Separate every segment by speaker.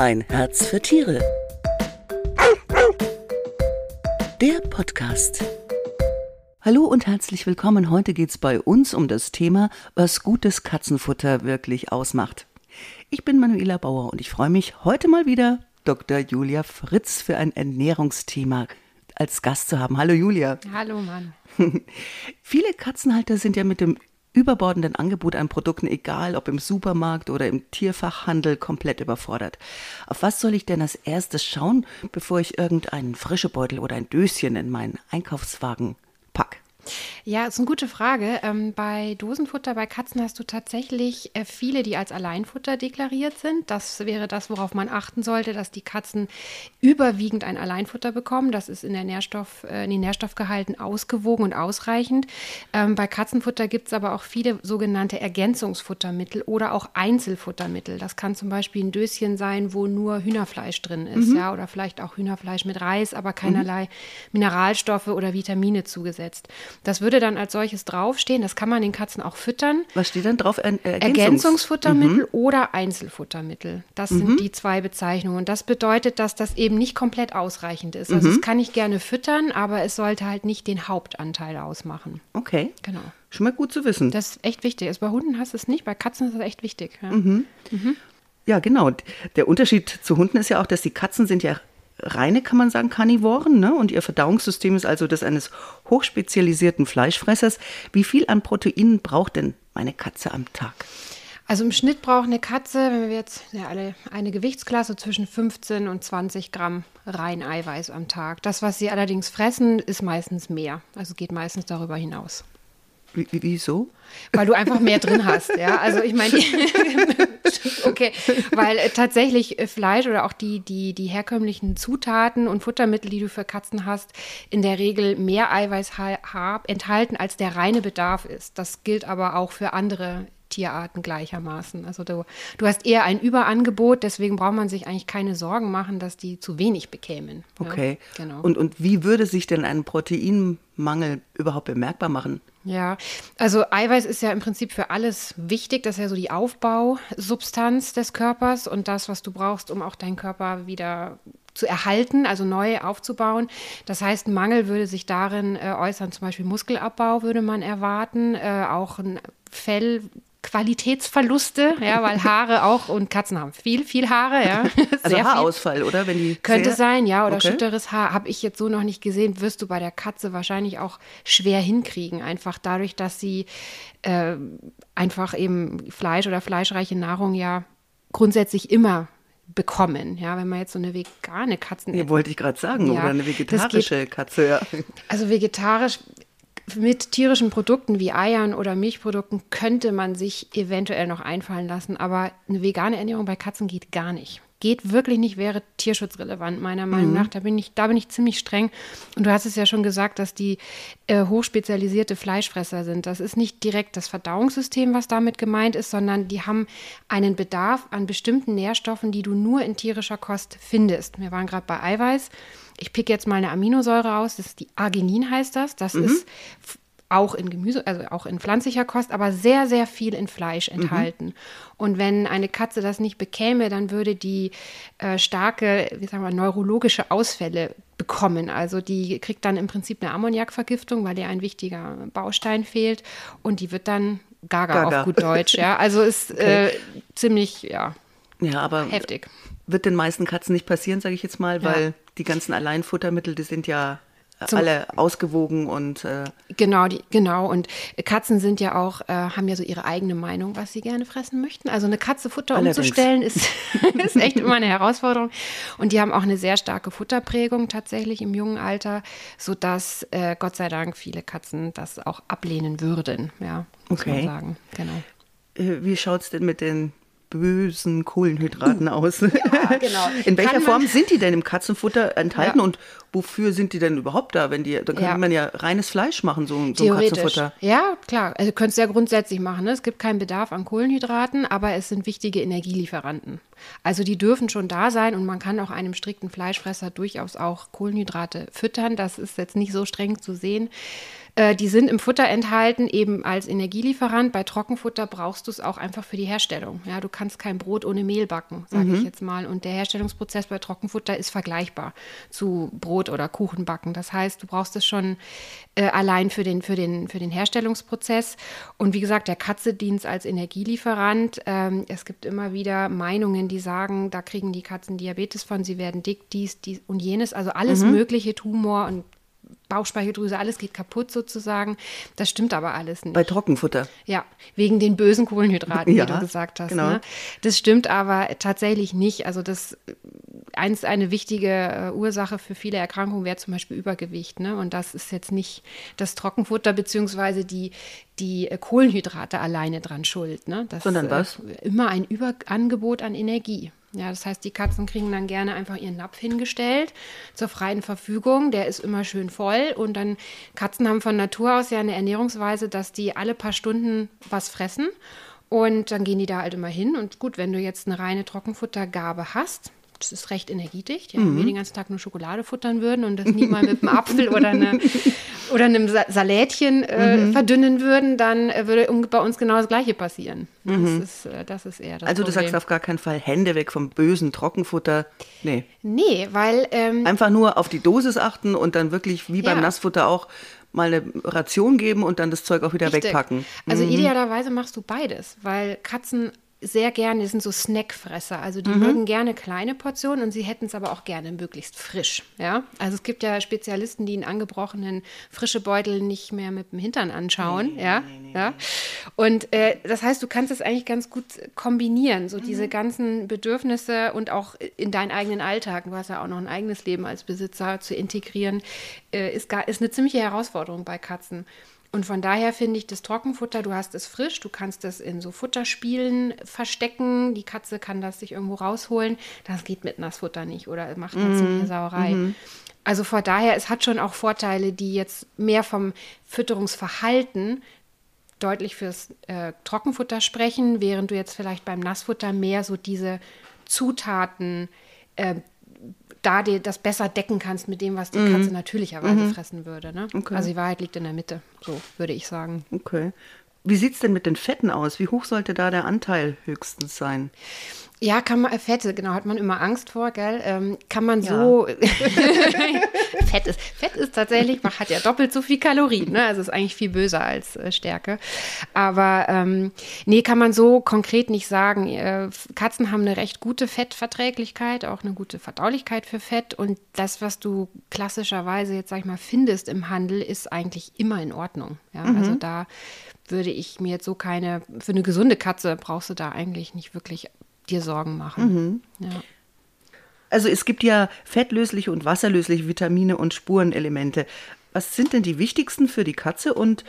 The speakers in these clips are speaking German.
Speaker 1: Ein Herz für Tiere. Der Podcast. Hallo und herzlich willkommen. Heute geht es bei uns um das Thema, was gutes Katzenfutter wirklich ausmacht. Ich bin Manuela Bauer und ich freue mich heute mal wieder, Dr. Julia Fritz für ein Ernährungsthema als Gast zu haben. Hallo Julia.
Speaker 2: Hallo Mann.
Speaker 1: Viele Katzenhalter sind ja mit dem überbordenden Angebot an Produkten, egal ob im Supermarkt oder im Tierfachhandel, komplett überfordert. Auf was soll ich denn als erstes schauen, bevor ich irgendeinen Frischebeutel oder ein Döschen in meinen Einkaufswagen?
Speaker 2: Ja, ist eine gute Frage. Ähm, bei Dosenfutter bei Katzen hast du tatsächlich äh, viele, die als Alleinfutter deklariert sind. Das wäre das, worauf man achten sollte, dass die Katzen überwiegend ein Alleinfutter bekommen. Das ist in, der Nährstoff, äh, in den Nährstoffgehalten ausgewogen und ausreichend. Ähm, bei Katzenfutter gibt es aber auch viele sogenannte Ergänzungsfuttermittel oder auch Einzelfuttermittel. Das kann zum Beispiel ein Döschen sein, wo nur Hühnerfleisch drin ist, mhm. ja, oder vielleicht auch Hühnerfleisch mit Reis, aber keinerlei mhm. Mineralstoffe oder Vitamine zugesetzt. Das würde dann als solches draufstehen. Das kann man den Katzen auch füttern.
Speaker 1: Was steht dann drauf?
Speaker 2: Ergänzungs Ergänzungsfuttermittel mhm. oder Einzelfuttermittel. Das mhm. sind die zwei Bezeichnungen. Und das bedeutet, dass das eben nicht komplett ausreichend ist. Also mhm. es kann ich gerne füttern, aber es sollte halt nicht den Hauptanteil ausmachen.
Speaker 1: Okay.
Speaker 2: Genau.
Speaker 1: Schon mal gut zu wissen.
Speaker 2: Das ist echt wichtig. Also bei Hunden hast du es nicht, bei Katzen ist es echt wichtig. Ja. Mhm.
Speaker 1: Mhm. Ja, genau. Der Unterschied zu Hunden ist ja auch, dass die Katzen sind ja reine, kann man sagen, Karnivoren. Ne? Und ihr Verdauungssystem ist also das eines hochspezialisierten Fleischfressers. Wie viel an Proteinen braucht denn meine Katze am Tag?
Speaker 2: Also im Schnitt braucht eine Katze, wenn wir jetzt ja, alle eine Gewichtsklasse zwischen 15 und 20 Gramm rein Eiweiß am Tag. Das, was sie allerdings fressen, ist meistens mehr. Also geht meistens darüber hinaus.
Speaker 1: Wie, wieso?
Speaker 2: Weil du einfach mehr drin hast, ja. Also ich meine, okay, weil äh, tatsächlich äh, Fleisch oder auch die, die, die herkömmlichen Zutaten und Futtermittel, die du für Katzen hast, in der Regel mehr Eiweiß enthalten, als der reine Bedarf ist. Das gilt aber auch für andere Tierarten gleichermaßen. Also du, du hast eher ein Überangebot, deswegen braucht man sich eigentlich keine Sorgen machen, dass die zu wenig bekämen.
Speaker 1: Okay. Ja, genau. Und, und wie würde sich denn ein Proteinmangel überhaupt bemerkbar machen?
Speaker 2: Ja, also Eiweiß ist ja im Prinzip für alles wichtig. Das ist ja so die Aufbausubstanz des Körpers und das, was du brauchst, um auch deinen Körper wieder zu erhalten, also neu aufzubauen. Das heißt, Mangel würde sich darin äh, äußern, zum Beispiel Muskelabbau würde man erwarten, äh, auch ein Fell Qualitätsverluste, ja, weil Haare auch und Katzen haben viel, viel Haare, ja.
Speaker 1: also Haarausfall, viel. oder? Wenn die
Speaker 2: Könnte sein, ja, oder okay. schütteres Haar habe ich jetzt so noch nicht gesehen, wirst du bei der Katze wahrscheinlich auch schwer hinkriegen, einfach dadurch, dass sie äh, einfach eben Fleisch oder fleischreiche Nahrung ja grundsätzlich immer bekommen. Ja, wenn man jetzt so eine vegane Katzen.
Speaker 1: Ja, wollte ich gerade sagen, ja, oder eine vegetarische geht, Katze, ja.
Speaker 2: Also vegetarisch mit tierischen Produkten wie Eiern oder Milchprodukten könnte man sich eventuell noch einfallen lassen, aber eine vegane Ernährung bei Katzen geht gar nicht. Geht wirklich nicht, wäre tierschutzrelevant, meiner Meinung mhm. nach. Da bin, ich, da bin ich ziemlich streng. Und du hast es ja schon gesagt, dass die äh, hochspezialisierte Fleischfresser sind. Das ist nicht direkt das Verdauungssystem, was damit gemeint ist, sondern die haben einen Bedarf an bestimmten Nährstoffen, die du nur in tierischer Kost findest. Wir waren gerade bei Eiweiß. Ich pick jetzt mal eine Aminosäure aus, das ist die Arginin heißt das. Das mhm. ist auch in Gemüse, also auch in pflanzlicher Kost, aber sehr, sehr viel in Fleisch mhm. enthalten. Mhm. Und wenn eine Katze das nicht bekäme, dann würde die äh, starke, wie sagen wir, neurologische Ausfälle bekommen. Also die kriegt dann im Prinzip eine Ammoniakvergiftung, weil ihr ein wichtiger Baustein fehlt und die wird dann gaga, gaga. auf gut Deutsch. Ja, also ist okay. äh, ziemlich, ja,
Speaker 1: ja, aber heftig. Wird den meisten Katzen nicht passieren, sage ich jetzt mal, weil ja. Die ganzen Alleinfuttermittel, die sind ja zum, alle ausgewogen und äh
Speaker 2: genau die genau. Und Katzen sind ja auch äh, haben ja so ihre eigene Meinung was sie gerne fressen möchten. Also eine Katze Futter Allerdings. umzustellen ist ist echt immer eine Herausforderung. Und die haben auch eine sehr starke Futterprägung tatsächlich im jungen Alter so dass äh, Gott sei Dank viele Katzen das auch ablehnen würden ja muss okay. man sagen. Genau.
Speaker 1: Äh, wie schaut es denn mit den bösen Kohlenhydraten uh. aus. Ja, genau. In welcher Form sind die denn im Katzenfutter enthalten ja. und wofür sind die denn überhaupt da? Wenn die, dann könnte ja. man ja reines Fleisch machen, so, so ein Katzenfutter.
Speaker 2: Ja, klar. Also könnt es ja grundsätzlich machen. Ne? Es gibt keinen Bedarf an Kohlenhydraten, aber es sind wichtige Energielieferanten. Also die dürfen schon da sein und man kann auch einem strikten Fleischfresser durchaus auch Kohlenhydrate füttern. Das ist jetzt nicht so streng zu sehen. Äh, die sind im Futter enthalten, eben als Energielieferant. Bei Trockenfutter brauchst du es auch einfach für die Herstellung. Ja, du kannst kein Brot ohne Mehl backen, sage mhm. ich jetzt mal. Und der Herstellungsprozess bei Trockenfutter ist vergleichbar zu Brot oder Kuchen backen. Das heißt, du brauchst es schon äh, allein für den, für, den, für den Herstellungsprozess. Und wie gesagt, der Katze dient als Energielieferant. Ähm, es gibt immer wieder Meinungen, die sagen, da kriegen die Katzen Diabetes von, sie werden dick, dies, dies und jenes. Also alles mhm. mögliche, Tumor und Bauchspeicheldrüse, alles geht kaputt sozusagen. Das stimmt aber alles nicht.
Speaker 1: Bei Trockenfutter.
Speaker 2: Ja, wegen den bösen Kohlenhydraten, ja, wie du gesagt hast. Genau. Ne? Das stimmt aber tatsächlich nicht. Also das eins, eine wichtige äh, Ursache für viele Erkrankungen wäre zum Beispiel Übergewicht. Ne? Und das ist jetzt nicht das Trockenfutter beziehungsweise die, die äh, Kohlenhydrate alleine dran schuld. Ne? Das,
Speaker 1: Sondern was?
Speaker 2: Äh, immer ein Überangebot an Energie. Ja, das heißt, die Katzen kriegen dann gerne einfach ihren Napf hingestellt zur freien Verfügung. Der ist immer schön voll. Und dann, Katzen haben von Natur aus ja eine Ernährungsweise, dass die alle paar Stunden was fressen. Und dann gehen die da halt immer hin. Und gut, wenn du jetzt eine reine Trockenfuttergabe hast, das ist recht energiedicht. Ja, mhm. Wenn wir den ganzen Tag nur Schokolade futtern würden und das nie mal mit einem Apfel oder, eine, oder einem Salätchen äh, mhm. verdünnen würden, dann äh, würde bei uns genau das Gleiche passieren. Mhm. Das, ist, äh, das ist eher das
Speaker 1: Also
Speaker 2: Problem.
Speaker 1: du sagst auf gar keinen Fall Hände weg vom bösen Trockenfutter. Nee.
Speaker 2: Nee, weil... Ähm,
Speaker 1: Einfach nur auf die Dosis achten und dann wirklich wie beim ja. Nassfutter auch mal eine Ration geben und dann das Zeug auch wieder Richtig. wegpacken.
Speaker 2: Also mhm. idealerweise machst du beides, weil Katzen sehr gerne, die sind so Snackfresser. Also die mhm. mögen gerne kleine Portionen und sie hätten es aber auch gerne möglichst frisch. Ja? Also es gibt ja Spezialisten, die einen angebrochenen frische Beutel nicht mehr mit dem Hintern anschauen. Nee, ja? Nee, nee, ja? Und äh, das heißt, du kannst es eigentlich ganz gut kombinieren, so mhm. diese ganzen Bedürfnisse und auch in deinen eigenen Alltag, du hast ja auch noch ein eigenes Leben als Besitzer, zu integrieren, äh, ist, gar, ist eine ziemliche Herausforderung bei Katzen. Und von daher finde ich das Trockenfutter, du hast es frisch, du kannst es in so Futterspielen verstecken, die Katze kann das sich irgendwo rausholen. Das geht mit Nassfutter nicht oder macht eine mm, ziemliche Sauerei. Mm. Also von daher, es hat schon auch Vorteile, die jetzt mehr vom Fütterungsverhalten deutlich fürs äh, Trockenfutter sprechen, während du jetzt vielleicht beim Nassfutter mehr so diese Zutaten äh, da dir das besser decken kannst mit dem, was die mhm. Katze natürlicherweise mhm. fressen würde. Ne? Okay. Also die Wahrheit liegt in der Mitte, so würde ich sagen.
Speaker 1: Okay. Wie sieht es denn mit den Fetten aus? Wie hoch sollte da der Anteil höchstens sein?
Speaker 2: Ja, kann man, Fette, genau, hat man immer Angst vor, gell? Ähm, kann man ja. so. Fett ist, Fett ist tatsächlich, man hat ja doppelt so viel Kalorien, ne? Also ist eigentlich viel böser als äh, Stärke. Aber ähm, nee, kann man so konkret nicht sagen. Äh, Katzen haben eine recht gute Fettverträglichkeit, auch eine gute Verdaulichkeit für Fett. Und das, was du klassischerweise jetzt, sag ich mal, findest im Handel, ist eigentlich immer in Ordnung. Ja? Mhm. Also da würde ich mir jetzt so keine, für eine gesunde Katze brauchst du da eigentlich nicht wirklich dir Sorgen machen. Mhm. Ja.
Speaker 1: Also es gibt ja fettlösliche und wasserlösliche Vitamine und Spurenelemente. Was sind denn die wichtigsten für die Katze und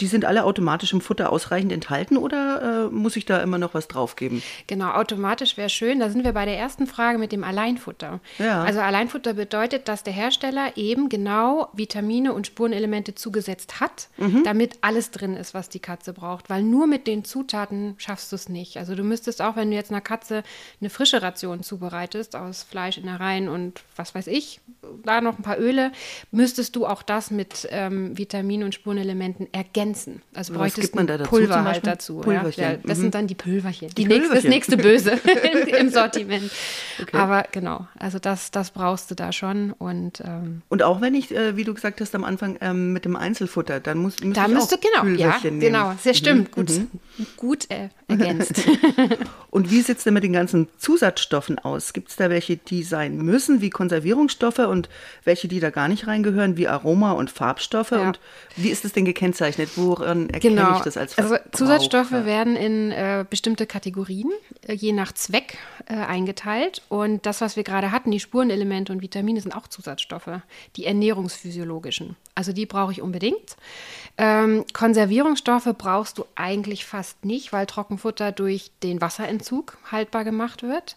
Speaker 1: die sind alle automatisch im Futter ausreichend enthalten oder äh, muss ich da immer noch was draufgeben?
Speaker 2: Genau, automatisch wäre schön. Da sind wir bei der ersten Frage mit dem Alleinfutter. Ja. Also Alleinfutter bedeutet, dass der Hersteller eben genau Vitamine und Spurenelemente zugesetzt hat, mhm. damit alles drin ist, was die Katze braucht. Weil nur mit den Zutaten schaffst du es nicht. Also du müsstest auch, wenn du jetzt einer Katze eine frische Ration zubereitest aus Fleisch, Innereien und was weiß ich, da noch ein paar Öle, müsstest du auch das mit ähm, Vitaminen und Spurenelementen ergänzen ergänzen. Also
Speaker 1: Was gibt man da dazu?
Speaker 2: Pulver halt dazu. Pulverchen. Ja. Ja, das mhm. sind dann die Pülverchen. Die, die Pülverchen. das nächste Böse im Sortiment. Okay. Aber genau, also das, das brauchst du da schon. Und, ähm,
Speaker 1: und auch wenn ich, äh, wie du gesagt hast am Anfang, ähm, mit dem Einzelfutter, dann muss,
Speaker 2: da
Speaker 1: ich
Speaker 2: musst
Speaker 1: auch
Speaker 2: du, genau,
Speaker 1: ja,
Speaker 2: nehmen. genau, sehr stimmt. Mhm. Gut, mhm. gut äh, ergänzt.
Speaker 1: und wie sieht es denn mit den ganzen Zusatzstoffen aus? Gibt es da welche, die sein müssen, wie Konservierungsstoffe und welche, die da gar nicht reingehören, wie Aroma und Farbstoffe? Ja. Und wie ist es denn gekennzeichnet? Woran erkenne
Speaker 2: genau.
Speaker 1: ich das als
Speaker 2: Also Zusatzstoffe werden in äh, bestimmte Kategorien äh, je nach Zweck äh, eingeteilt. Und das, was wir gerade hatten, die Spurenelemente und Vitamine, sind auch Zusatzstoffe, die ernährungsphysiologischen. Also die brauche ich unbedingt. Ähm, Konservierungsstoffe brauchst du eigentlich fast nicht, weil Trockenfutter durch den Wasserentzug haltbar gemacht wird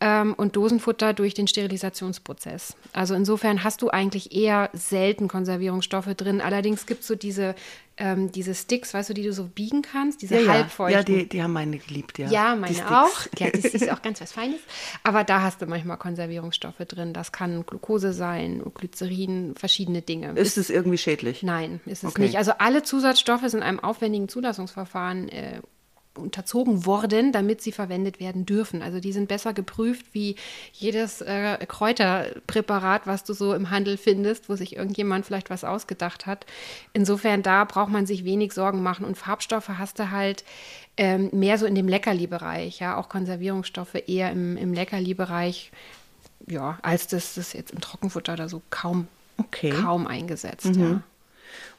Speaker 2: ähm, und Dosenfutter durch den Sterilisationsprozess. Also insofern hast du eigentlich eher selten Konservierungsstoffe drin. Allerdings gibt es so diese ähm, diese Sticks, weißt du, die du so biegen kannst, diese
Speaker 1: ja,
Speaker 2: halbfeuchten.
Speaker 1: Ja, die, die haben meine geliebt, ja.
Speaker 2: Ja, meine auch. Ja, das ist auch ganz was Feines. Aber da hast du manchmal Konservierungsstoffe drin. Das kann Glucose sein, Glycerin, verschiedene Dinge.
Speaker 1: Ist es irgendwie schädlich?
Speaker 2: Nein, ist es
Speaker 1: Okay.
Speaker 2: nicht. Also alle Zusatzstoffe sind einem aufwendigen Zulassungsverfahren äh, unterzogen worden, damit sie verwendet werden dürfen. Also die sind besser geprüft wie jedes äh, Kräuterpräparat, was du so im Handel findest, wo sich irgendjemand vielleicht was ausgedacht hat. Insofern da braucht man sich wenig Sorgen machen. Und Farbstoffe hast du halt ähm, mehr so in dem Leckerli-Bereich, ja, auch Konservierungsstoffe eher im, im Leckerli-Bereich, ja, als das, das jetzt im Trockenfutter oder so kaum,
Speaker 1: Okay. Mhm.
Speaker 2: kaum eingesetzt, ja.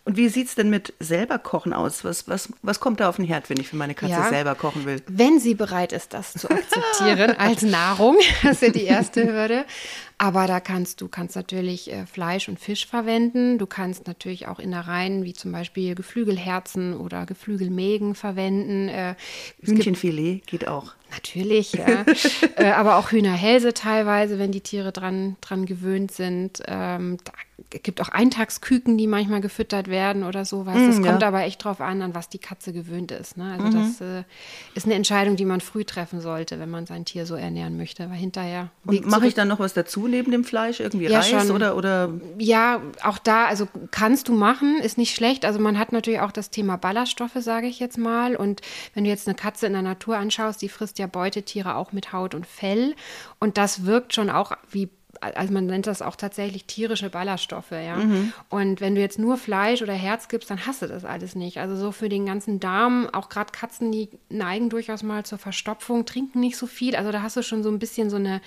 Speaker 1: Und wie sieht es denn mit selber kochen aus? Was, was, was kommt da auf den Herd, wenn ich für meine Katze
Speaker 2: Ja.
Speaker 1: selber kochen will?
Speaker 2: Wenn sie bereit ist, das zu akzeptieren als Nahrung, das ist ja die erste Hürde. Aber da kannst du kannst natürlich äh, Fleisch und Fisch verwenden. Du kannst natürlich auch Innereien wie zum Beispiel Geflügelherzen oder Geflügelmägen verwenden. Äh,
Speaker 1: Hühnchenfilet geht auch.
Speaker 2: Natürlich, ja. äh, aber auch Hühnerhälse teilweise, wenn die Tiere dran, dran gewöhnt sind. Ähm, da gibt auch Eintagsküken, die manchmal gefüttert werden oder sowas. Das
Speaker 1: Mm,
Speaker 2: kommt
Speaker 1: ja.
Speaker 2: aber echt drauf an, an was die Katze gewöhnt ist. Ne? Also das äh, ist eine Entscheidung, die man früh treffen sollte, wenn man sein Tier so ernähren möchte. Weil hinterher
Speaker 1: Und mache ich dann noch was dazu neben dem Fleisch? Irgendwie
Speaker 2: Ja,
Speaker 1: Reis
Speaker 2: schon.
Speaker 1: oder, oder
Speaker 2: Ja, auch da, also kannst du machen, ist nicht schlecht. Also man hat natürlich auch das Thema Ballaststoffe, sage ich jetzt mal. Und wenn du jetzt eine Katze in der Natur anschaust, die frisst ja Beutetiere auch mit Haut und Fell. Und das wirkt schon auch wie also man nennt das auch tatsächlich tierische Ballaststoffe, ja. Und wenn du jetzt nur Fleisch oder Herz gibst, dann hast du das alles nicht. Also so für den ganzen Darm, auch gerade Katzen, die neigen durchaus mal zur Verstopfung, trinken nicht so viel. Also da hast du schon so ein bisschen so eine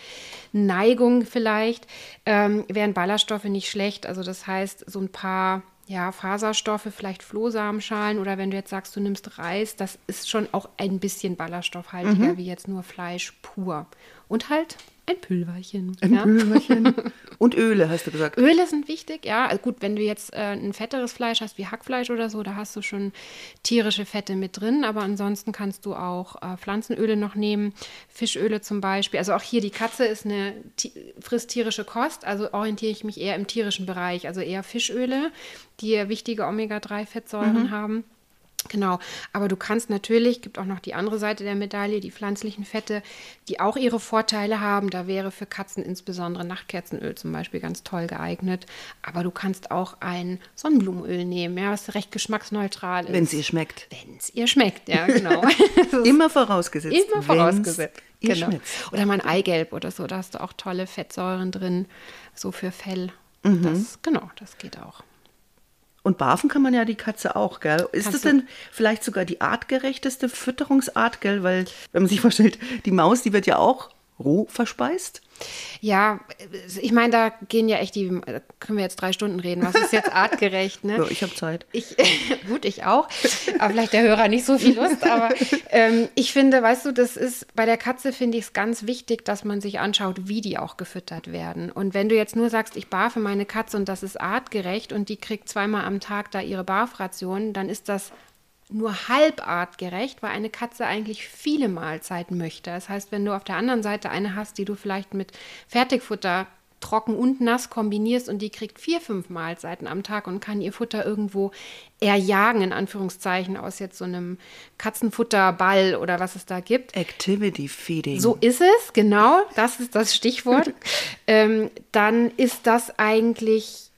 Speaker 2: Neigung vielleicht. Ähm, wären Ballaststoffe nicht schlecht. Also das heißt, so ein paar ja, Faserstoffe, vielleicht Flohsamenschalen oder wenn du jetzt sagst, du nimmst Reis, das ist schon auch ein bisschen ballaststoffhaltiger wie jetzt nur Fleisch pur. Und halt ein Pülverchen.
Speaker 1: ein
Speaker 2: ja?
Speaker 1: Pülverchen. Und Öle, hast du gesagt.
Speaker 2: Öle sind wichtig, ja. Also gut, wenn du jetzt äh, ein fetteres Fleisch hast, wie Hackfleisch oder so, da hast du schon tierische Fette mit drin. Aber ansonsten kannst du auch äh, Pflanzenöle noch nehmen, Fischöle zum Beispiel. Also auch hier die Katze ist eine frisst tierische Kost, also orientiere ich mich eher im tierischen Bereich, also eher Fischöle, die ja wichtige Omega-3-Fettsäuren haben. Genau, aber du kannst natürlich, gibt auch noch die andere Seite der Medaille, die pflanzlichen Fette, die auch ihre Vorteile haben. Da wäre für Katzen insbesondere Nachtkerzenöl zum Beispiel ganz toll geeignet. Aber du kannst auch ein Sonnenblumenöl nehmen, ja, was recht geschmacksneutral ist.
Speaker 1: Wenn es ihr schmeckt.
Speaker 2: Wenn es ihr schmeckt, ja, genau.
Speaker 1: Immer vorausgesetzt.
Speaker 2: Immer vorausgesetzt.
Speaker 1: Ihr
Speaker 2: Genau.
Speaker 1: schmeckt.
Speaker 2: Oder mal ein Eigelb oder so, da hast du auch tolle Fettsäuren drin, so für Fell.
Speaker 1: Mhm.
Speaker 2: Das, genau, das geht auch.
Speaker 1: Und barfen kann man ja die Katze auch, gell? Ist
Speaker 2: Kannst
Speaker 1: das denn vielleicht sogar die artgerechteste Fütterungsart, gell? Weil, wenn man sich vorstellt, die Maus, die wird ja auch roh verspeist.
Speaker 2: Ja, ich meine, da gehen ja echt die, da können wir jetzt drei Stunden reden. Was ist jetzt artgerecht? Ne?
Speaker 1: Ja, ich habe Zeit.
Speaker 2: Ich, gut, ich auch. Aber vielleicht der Hörer nicht so viel Lust. Aber ähm, ich finde, weißt du, das ist bei der Katze finde ich es ganz wichtig, dass man sich anschaut, wie die auch gefüttert werden. Und wenn du jetzt nur sagst, ich barfe meine Katze und das ist artgerecht und die kriegt zweimal am Tag da ihre Barfration, dann ist das nur halb artgerecht, weil eine Katze eigentlich viele Mahlzeiten möchte. Das heißt, wenn du auf der anderen Seite eine hast, die du vielleicht mit Fertigfutter trocken und nass kombinierst und die kriegt vier, fünf Mahlzeiten am Tag und kann ihr Futter irgendwo erjagen, in Anführungszeichen, aus jetzt so einem Katzenfutterball oder was es da gibt.
Speaker 1: Activity Feeding.
Speaker 2: So ist es, genau, das ist das Stichwort. ähm, dann ist das eigentlich,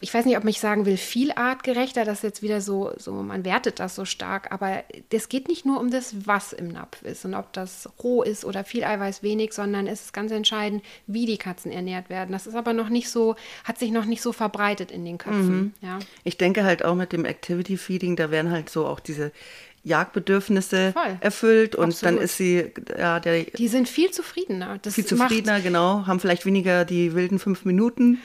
Speaker 2: ich weiß nicht, ob ich sagen will, viel artgerechter, das ist jetzt wieder so, so, man wertet das so stark, aber es geht nicht nur um das, was im Napf ist und ob das roh ist oder viel Eiweiß wenig, sondern es ist ganz entscheidend, wie die Katzen ernährt werden. Das ist aber noch nicht so, hat sich noch nicht so verbreitet in den Köpfen. Ja.
Speaker 1: Ich denke halt auch mit dem Activity Feeding, da werden halt so auch diese Jagdbedürfnisse
Speaker 2: Voll.
Speaker 1: erfüllt und
Speaker 2: Absolut.
Speaker 1: dann ist sie, ja, der
Speaker 2: Die sind viel zufriedener. Das
Speaker 1: viel zufriedener, genau, haben vielleicht weniger die wilden fünf Minuten.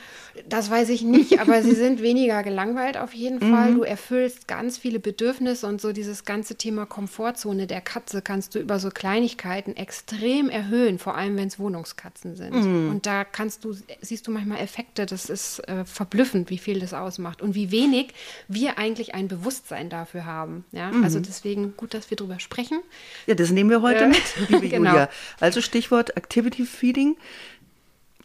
Speaker 2: Das weiß ich nicht, aber sie sind weniger gelangweilt auf jeden
Speaker 1: Mhm.
Speaker 2: Fall. Du erfüllst ganz viele Bedürfnisse und so dieses ganze Thema Komfortzone der Katze kannst du über so Kleinigkeiten extrem erhöhen, vor allem wenn es Wohnungskatzen sind.
Speaker 1: Mhm.
Speaker 2: Und da kannst du, siehst du manchmal Effekte, das ist äh, verblüffend, wie viel das ausmacht und wie wenig wir eigentlich ein Bewusstsein dafür haben. Ja?
Speaker 1: Mhm.
Speaker 2: Also deswegen gut, dass wir drüber sprechen.
Speaker 1: Ja, das nehmen wir heute
Speaker 2: Äh,
Speaker 1: mit, liebe
Speaker 2: genau.
Speaker 1: Julia. Also Stichwort Activity Feeding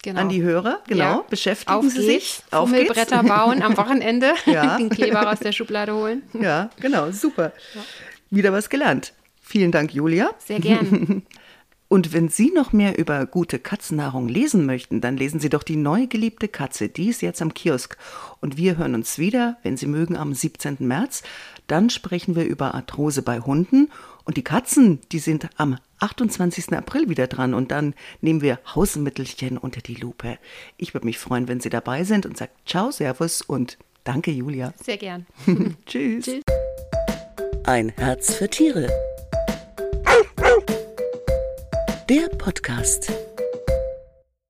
Speaker 2: Genau.
Speaker 1: an die Hörer, genau.
Speaker 2: Ja.
Speaker 1: Beschäftigen
Speaker 2: Auf
Speaker 1: Sie sich. Auf
Speaker 2: Fummelbretter bauen am Wochenende,
Speaker 1: Ja.
Speaker 2: den Kleber aus der Schublade holen.
Speaker 1: Ja, genau, super. Wieder was gelernt. Vielen Dank, Julia.
Speaker 2: Sehr gern.
Speaker 1: Und wenn Sie noch mehr über gute Katzennahrung lesen möchten, dann lesen Sie doch die neu geliebte Katze. Die ist jetzt am Kiosk. Und wir hören uns wieder, wenn Sie mögen, am 17. März. Dann sprechen wir über Arthrose bei Hunden. Und die Katzen, die sind am 28. April wieder dran. Und dann nehmen wir Hausmittelchen unter die Lupe. Ich würde mich freuen, wenn Sie dabei sind und sagt Ciao, Servus und danke, Julia.
Speaker 2: Sehr gern.
Speaker 1: Tschüss. Tschüss. Ein Herz für Tiere. Der Podcast.